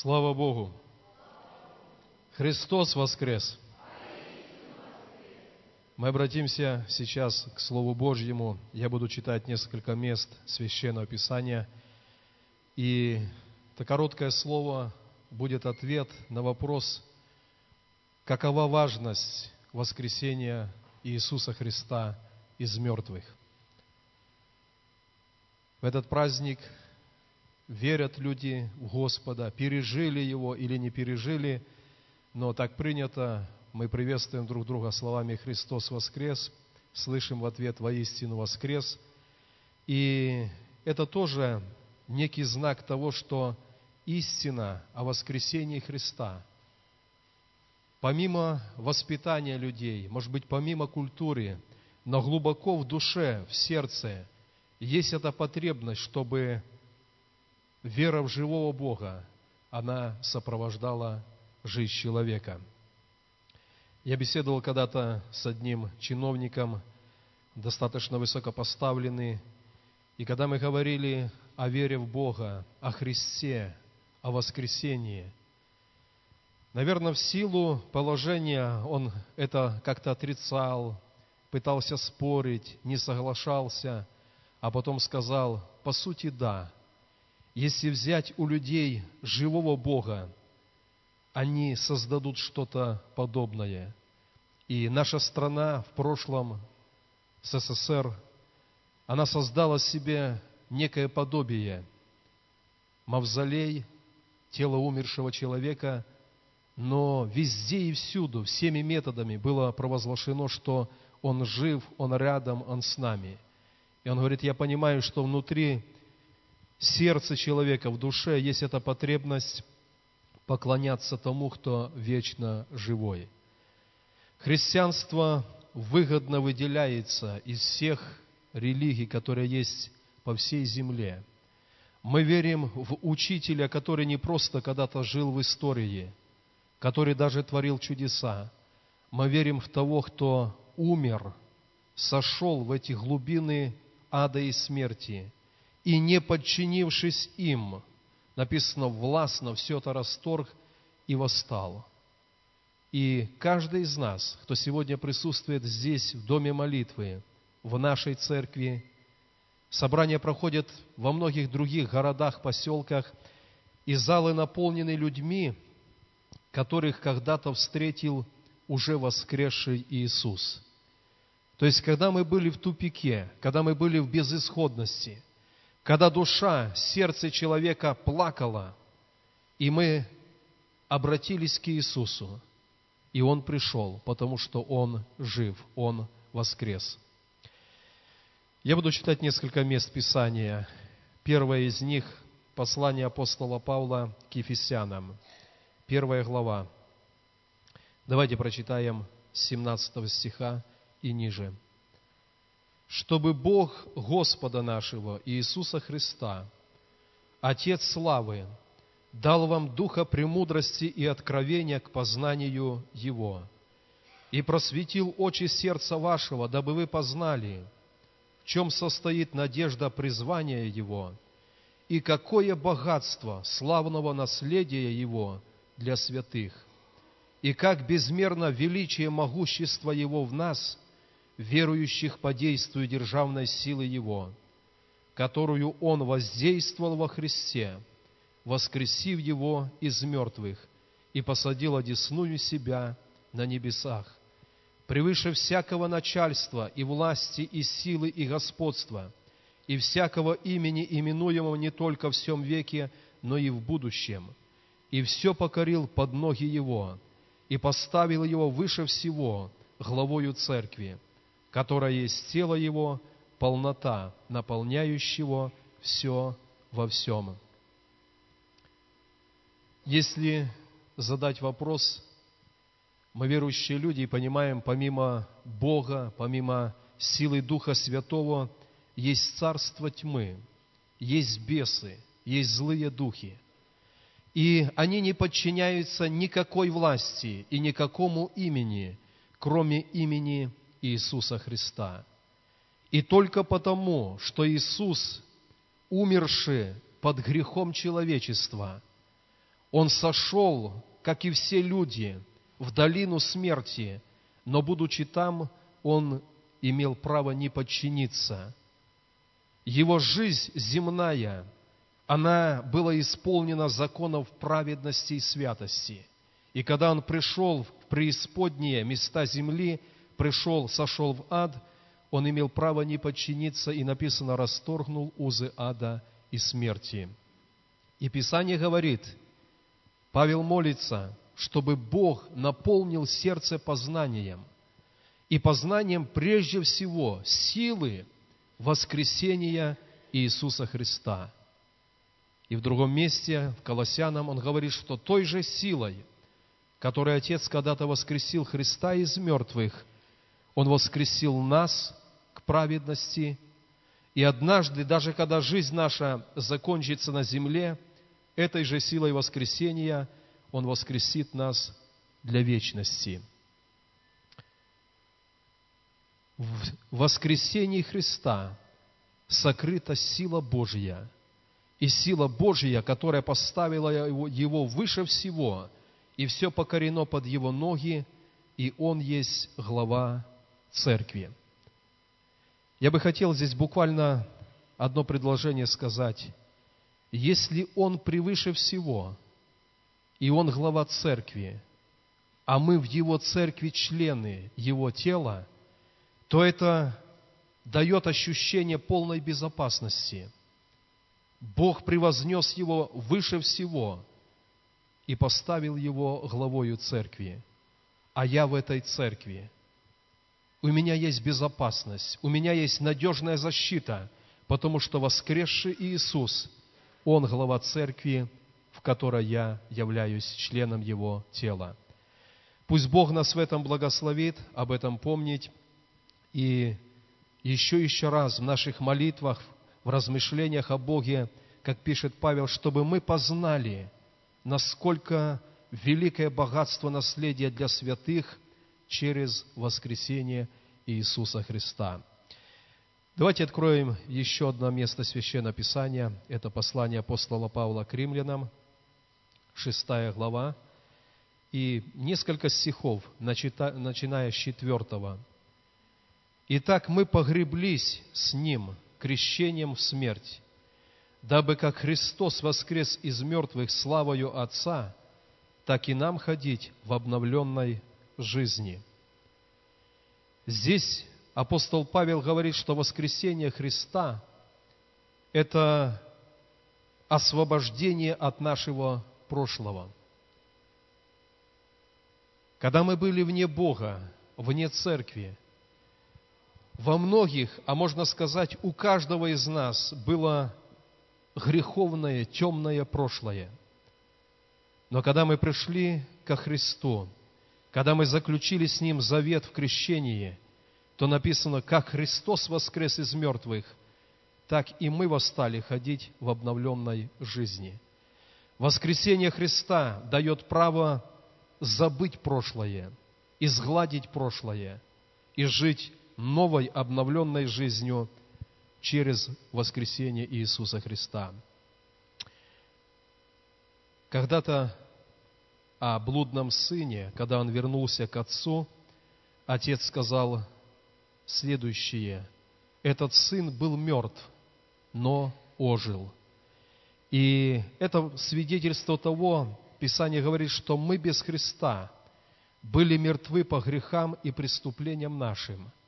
Слава Богу! Христос воскрес! Мы обратимся сейчас к Слову Божьему. Я буду читать несколько мест Священного Писания. И это короткое слово будет ответ на вопрос, какова важность воскресения Иисуса Христа из мертвых. В этот праздник верят люди в Господа, пережили Его или не пережили, но так принято, мы приветствуем друг друга словами «Христос воскрес», слышим в ответ «Воистину воскрес». И это тоже некий знак того, что истина о воскресении Христа, помимо воспитания людей, может быть, помимо культуры, но глубоко в душе, в сердце есть эта потребность, чтобы вера в живого Бога, она сопровождала жизнь человека. Я беседовал когда-то с одним чиновником, достаточно высокопоставленный, и когда мы говорили о вере в Бога, о Христе, о воскресении, наверное, в силу положения он это как-то отрицал, пытался спорить, не соглашался, а потом сказал, по сути, да – если взять у людей живого Бога, они создадут что-то подобное. И наша страна в прошлом, СССР, она создала себе некое подобие. Мавзолей, тело умершего человека, но везде и всюду, всеми методами было провозглашено, что он жив, он рядом, он с нами. И он говорит, я понимаю, что внутри сердце человека, в душе есть эта потребность поклоняться тому, кто вечно живой. Христианство выгодно выделяется из всех религий, которые есть по всей земле. Мы верим в учителя, который не просто когда-то жил в истории, который даже творил чудеса. Мы верим в того, кто умер, сошел в эти глубины ада и смерти – и не подчинившись им, написано, властно все это расторг и восстал. И каждый из нас, кто сегодня присутствует здесь, в доме молитвы, в нашей церкви, собрания проходят во многих других городах, поселках, и залы наполнены людьми, которых когда-то встретил уже воскресший Иисус. То есть, когда мы были в тупике, когда мы были в безысходности – когда душа, сердце человека плакало, и мы обратились к Иисусу, и Он пришел, потому что Он жив, Он воскрес. Я буду читать несколько мест Писания. Первое из них – послание апостола Павла к Ефесянам. Первая глава. Давайте прочитаем с 17 стиха и ниже чтобы Бог Господа нашего Иисуса Христа, Отец славы, дал вам духа премудрости и откровения к познанию Его, и просветил очи сердца вашего, дабы вы познали, в чем состоит надежда призвания Его, и какое богатство славного наследия Его для святых, и как безмерно величие могущества Его в нас – верующих по действию державной силы Его, которую Он воздействовал во Христе, воскресив Его из мертвых и посадил одесную себя на небесах, превыше всякого начальства и власти и силы и господства, и всякого имени, именуемого не только в всем веке, но и в будущем, и все покорил под ноги Его, и поставил Его выше всего главою Церкви, которая есть тело Его, полнота, наполняющего все во всем. Если задать вопрос, мы верующие люди и понимаем, помимо Бога, помимо силы Духа Святого, есть царство тьмы, есть бесы, есть злые духи. И они не подчиняются никакой власти и никакому имени, кроме имени Иисуса Христа. И только потому, что Иисус, умерший под грехом человечества, Он сошел, как и все люди, в долину смерти, но, будучи там, Он имел право не подчиниться. Его жизнь земная, она была исполнена законов праведности и святости. И когда Он пришел в преисподние места земли, пришел, сошел в ад, Он имел право не подчиниться, и написано, расторгнул узы ада и смерти. И Писание говорит, Павел молится, чтобы Бог наполнил сердце познанием. И познанием прежде всего силы воскресения Иисуса Христа. И в другом месте, в Колоссянам, он говорит, что той же силой, которой Отец когда-то воскресил Христа из мертвых, Он воскресил нас к праведности. И однажды, даже когда жизнь наша закончится на земле, этой же силой воскресения Он воскресит нас для вечности. В воскресении Христа сокрыта сила Божья – и сила Божья, которая поставила его выше всего, и все покорено под его ноги, и он есть глава церкви. Я бы хотел здесь буквально одно предложение сказать. Если он превыше всего, и он глава церкви, а мы в его церкви члены его тела, то это дает ощущение полной безопасности – Бог превознес его выше всего и поставил его главою церкви. А я в этой церкви. У меня есть безопасность, у меня есть надежная защита, потому что воскресший Иисус, Он глава церкви, в которой я являюсь членом Его тела. Пусть Бог нас в этом благословит, об этом помнить. И еще еще раз в наших молитвах, в размышлениях о Боге, как пишет Павел, чтобы мы познали, насколько великое богатство наследия для святых через воскресение Иисуса Христа. Давайте откроем еще одно место Священного Писания. Это послание апостола Павла к римлянам, шестая глава, и несколько стихов, начиная с четвертого. «Итак, мы погреблись с Ним крещением в смерть, дабы как Христос воскрес из мертвых славою Отца, так и нам ходить в обновленной жизни». Здесь апостол Павел говорит, что воскресение Христа – это освобождение от нашего прошлого. Когда мы были вне Бога, вне церкви, во многих, а можно сказать, у каждого из нас было греховное, темное прошлое. Но когда мы пришли ко Христу, когда мы заключили с Ним завет в крещении, то написано, как Христос воскрес из мертвых, так и мы восстали ходить в обновленной жизни. Воскресение Христа дает право забыть прошлое, изгладить прошлое и жить новой обновленной жизнью через воскресение Иисуса Христа. Когда-то о блудном сыне, когда он вернулся к отцу, отец сказал следующее. Этот сын был мертв, но ожил. И это свидетельство того, Писание говорит, что мы без Христа были мертвы по грехам и преступлениям нашим –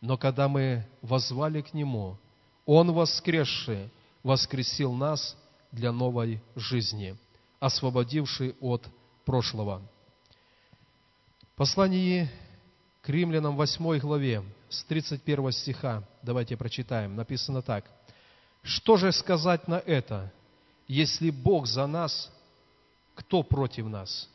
но когда мы возвали к Нему, Он, воскресший, воскресил нас для новой жизни, освободивший от прошлого. Послание к римлянам 8 главе, с 31 стиха, давайте прочитаем, написано так. «Что же сказать на это? Если Бог за нас, кто против нас?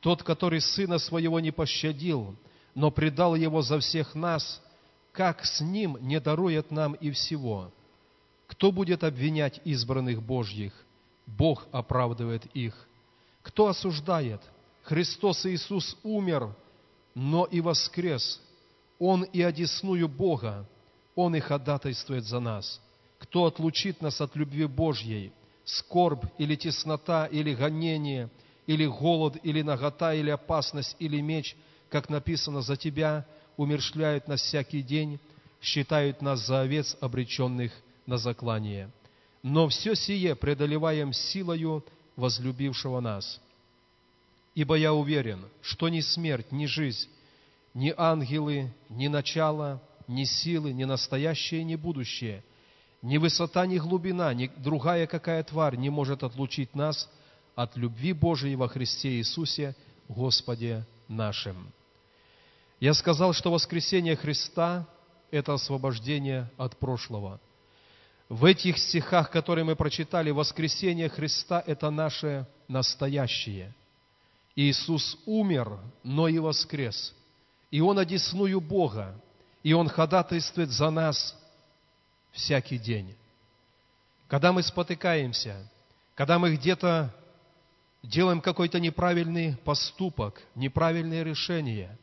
Тот, который Сына Своего не пощадил, но предал Его за всех нас – как с Ним не дарует нам и всего? Кто будет обвинять избранных Божьих? Бог оправдывает их. Кто осуждает? Христос Иисус умер, но и воскрес. Он и одесную Бога, Он и ходатайствует за нас. Кто отлучит нас от любви Божьей? скорбь или теснота, или гонение, или голод, или нагота, или опасность, или меч, как написано, за Тебя умершляют нас всякий день, считают нас за овец, обреченных на заклание. Но все сие преодолеваем силою возлюбившего нас. Ибо я уверен, что ни смерть, ни жизнь, ни ангелы, ни начало, ни силы, ни настоящее, ни будущее, ни высота, ни глубина, ни другая какая тварь не может отлучить нас от любви Божией во Христе Иисусе, Господе нашим. Я сказал, что воскресение Христа – это освобождение от прошлого. В этих стихах, которые мы прочитали, воскресение Христа – это наше настоящее. Иисус умер, но и воскрес. И Он одесную Бога, и Он ходатайствует за нас всякий день. Когда мы спотыкаемся, когда мы где-то делаем какой-то неправильный поступок, неправильное решение,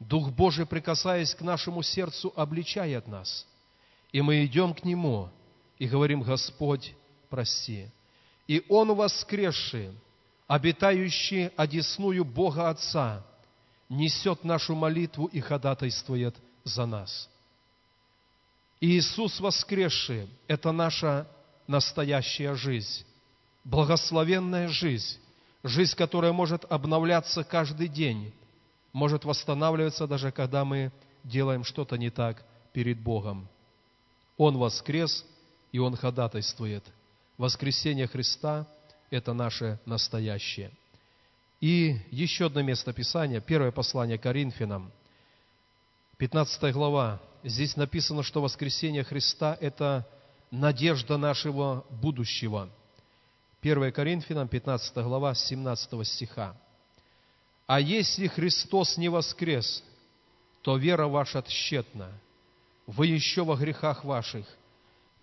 Дух Божий, прикасаясь к нашему сердцу, обличает нас. И мы идем к Нему и говорим, Господь, прости. И Он воскресший, обитающий одесную Бога Отца, несет нашу молитву и ходатайствует за нас. И Иисус воскресший – это наша настоящая жизнь, благословенная жизнь, жизнь, которая может обновляться каждый день, может восстанавливаться даже когда мы делаем что-то не так перед Богом. Он воскрес, и Он ходатайствует. Воскресение Христа – это наше настоящее. И еще одно место Писания, первое послание Коринфянам, 15 глава. Здесь написано, что воскресение Христа – это надежда нашего будущего. 1 Коринфянам, 15 глава, 17 стиха. «А если Христос не воскрес, то вера ваша тщетна, вы еще во грехах ваших,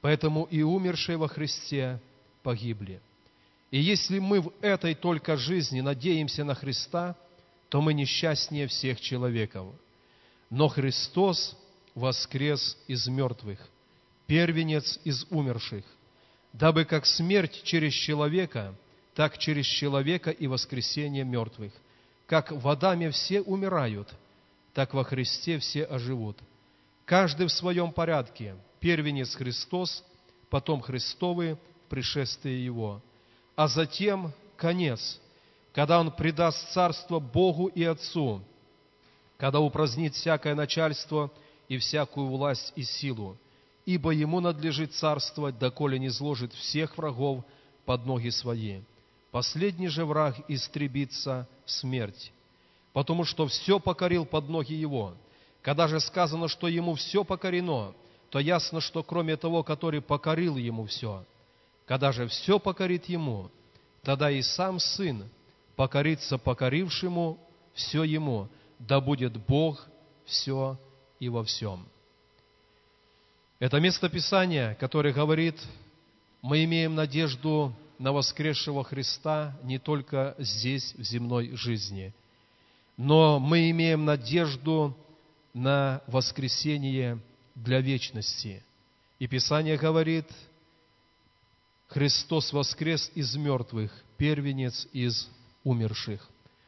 поэтому и умершие во Христе погибли». И если мы в этой только жизни надеемся на Христа, то мы несчастнее всех человеков. Но Христос воскрес из мертвых, первенец из умерших, дабы как смерть через человека, так через человека и воскресение мертвых. Как в Адаме все умирают, так во Христе все оживут. Каждый в своем порядке. Первенец Христос, потом Христовы, пришествие Его – а затем конец, когда Он предаст царство Богу и Отцу, когда упразднит всякое начальство и всякую власть и силу, ибо Ему надлежит царствовать, доколе не зложит всех врагов под ноги свои. Последний же враг истребится смерть, потому что все покорил под ноги Его. Когда же сказано, что Ему все покорено, то ясно, что кроме того, который покорил Ему все – когда же все покорит ему, тогда и сам Сын покорится покорившему все ему, да будет Бог все и во всем. Это место Писания, которое говорит, мы имеем надежду на воскресшего Христа не только здесь, в земной жизни, но мы имеем надежду на воскресение для вечности. И Писание говорит – Христос воскрес из мертвых, первенец из умерших.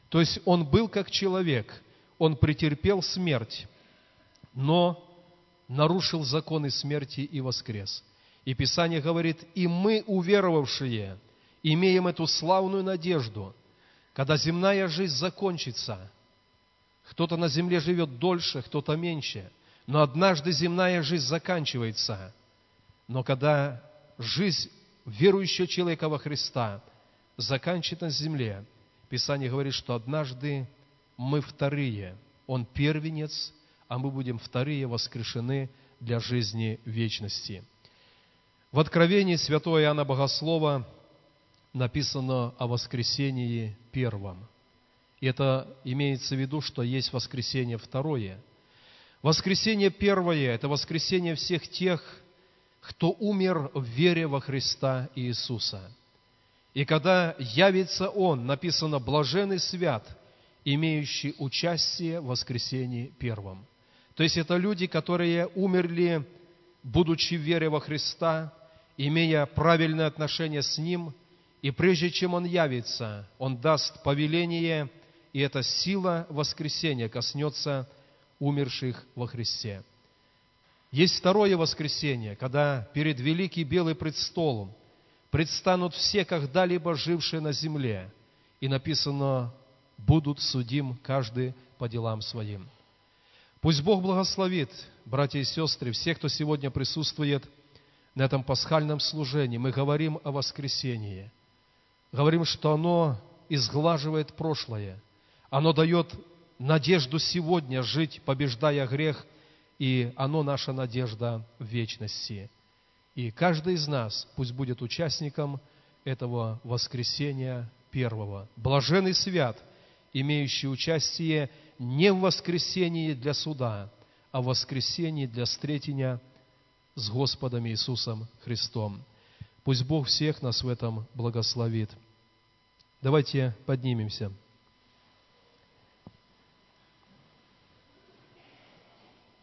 То есть Он был как человек, Он претерпел смерть, но нарушил законы смерти и воскрес. И Писание говорит, и мы, уверовавшие, имеем эту славную надежду, когда земная жизнь закончится. Кто-то на земле живет дольше, кто-то меньше, но однажды земная жизнь заканчивается. Но когда жизнь верующего человека во Христа заканчивает на земле, Писание говорит, что однажды мы вторые, Он первенец, а мы будем вторые воскрешены для жизни вечности. В Откровении святого Иоанна Богослова написано о воскресении первом. И это имеется в виду, что есть воскресение второе. Воскресение первое – это воскресение всех тех, кто умер в вере во Христа Иисуса. И когда явится Он, написано «блаженный свят», имеющий участие в воскресении первом. То есть это люди, которые умерли, будучи в вере во Христа, имея правильное отношение с Ним, и прежде чем Он явится, Он даст повеление, и эта сила воскресения коснется умерших во Христе. Есть второе воскресенье, когда перед великий белый престолом предстанут все, когда-либо жившие на земле, и написано, будут судим каждый по делам своим. Пусть Бог благословит, братья и сестры, всех, кто сегодня присутствует на этом пасхальном служении. Мы говорим о воскресении. Говорим, что оно изглаживает прошлое. Оно дает надежду сегодня жить, побеждая грех, и оно наша надежда в вечности. И каждый из нас пусть будет участником этого воскресения первого. Блаженный свят, имеющий участие не в воскресении для суда, а в воскресении для встретения с Господом Иисусом Христом. Пусть Бог всех нас в этом благословит. Давайте поднимемся.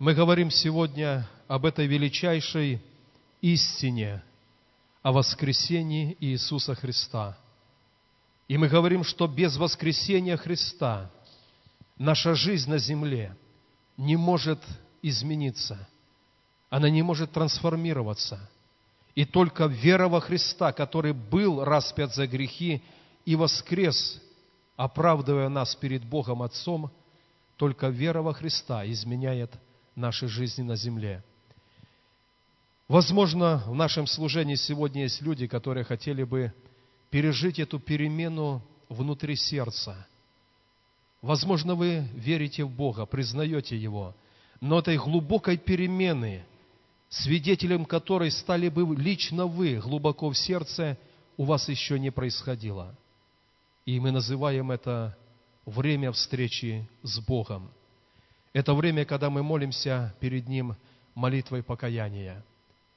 Мы говорим сегодня об этой величайшей истине, о воскресении Иисуса Христа. И мы говорим, что без воскресения Христа наша жизнь на земле не может измениться, она не может трансформироваться. И только вера во Христа, который был распят за грехи и воскрес, оправдывая нас перед Богом Отцом, только вера во Христа изменяет нашей жизни на земле. Возможно, в нашем служении сегодня есть люди, которые хотели бы пережить эту перемену внутри сердца. Возможно, вы верите в Бога, признаете Его, но этой глубокой перемены, свидетелем которой стали бы лично вы глубоко в сердце, у вас еще не происходило. И мы называем это время встречи с Богом – это время, когда мы молимся перед Ним молитвой покаяния.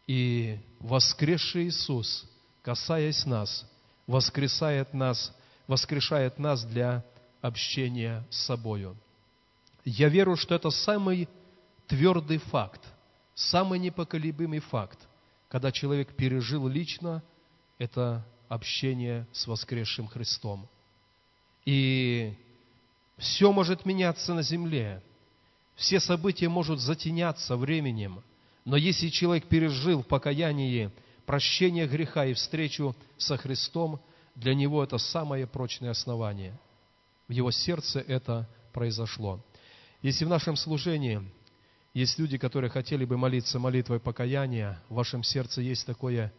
И воскресший Иисус, касаясь нас, воскресает нас, воскрешает нас для общения с собою. Я верю, что это самый твердый факт, самый непоколебимый факт, когда человек пережил лично это общение с воскресшим Христом. И все может меняться на земле, все события могут затеняться временем, но если человек пережил в покаянии прощение греха и встречу со Христом, для него это самое прочное основание. В его сердце это произошло. Если в нашем служении есть люди, которые хотели бы молиться молитвой покаяния, в вашем сердце есть такое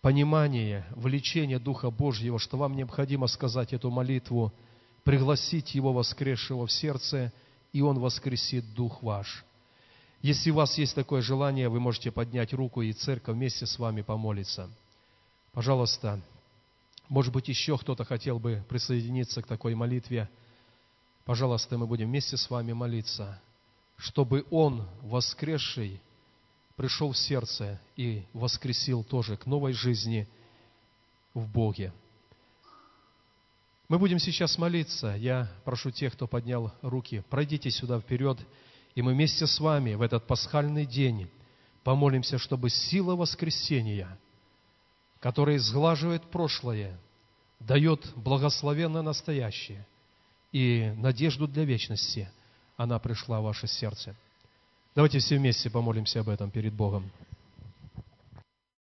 понимание, влечение Духа Божьего, что вам необходимо сказать эту молитву, пригласить Его воскресшего в сердце – и Он воскресит дух ваш. Если у вас есть такое желание, вы можете поднять руку, и церковь вместе с вами помолится. Пожалуйста, может быть, еще кто-то хотел бы присоединиться к такой молитве. Пожалуйста, мы будем вместе с вами молиться, чтобы Он, воскресший, пришел в сердце и воскресил тоже к новой жизни в Боге. Мы будем сейчас молиться. Я прошу тех, кто поднял руки, пройдите сюда вперед, и мы вместе с вами в этот пасхальный день помолимся, чтобы сила воскресения, которая сглаживает прошлое, дает благословенное настоящее и надежду для вечности, она пришла в ваше сердце. Давайте все вместе помолимся об этом перед Богом.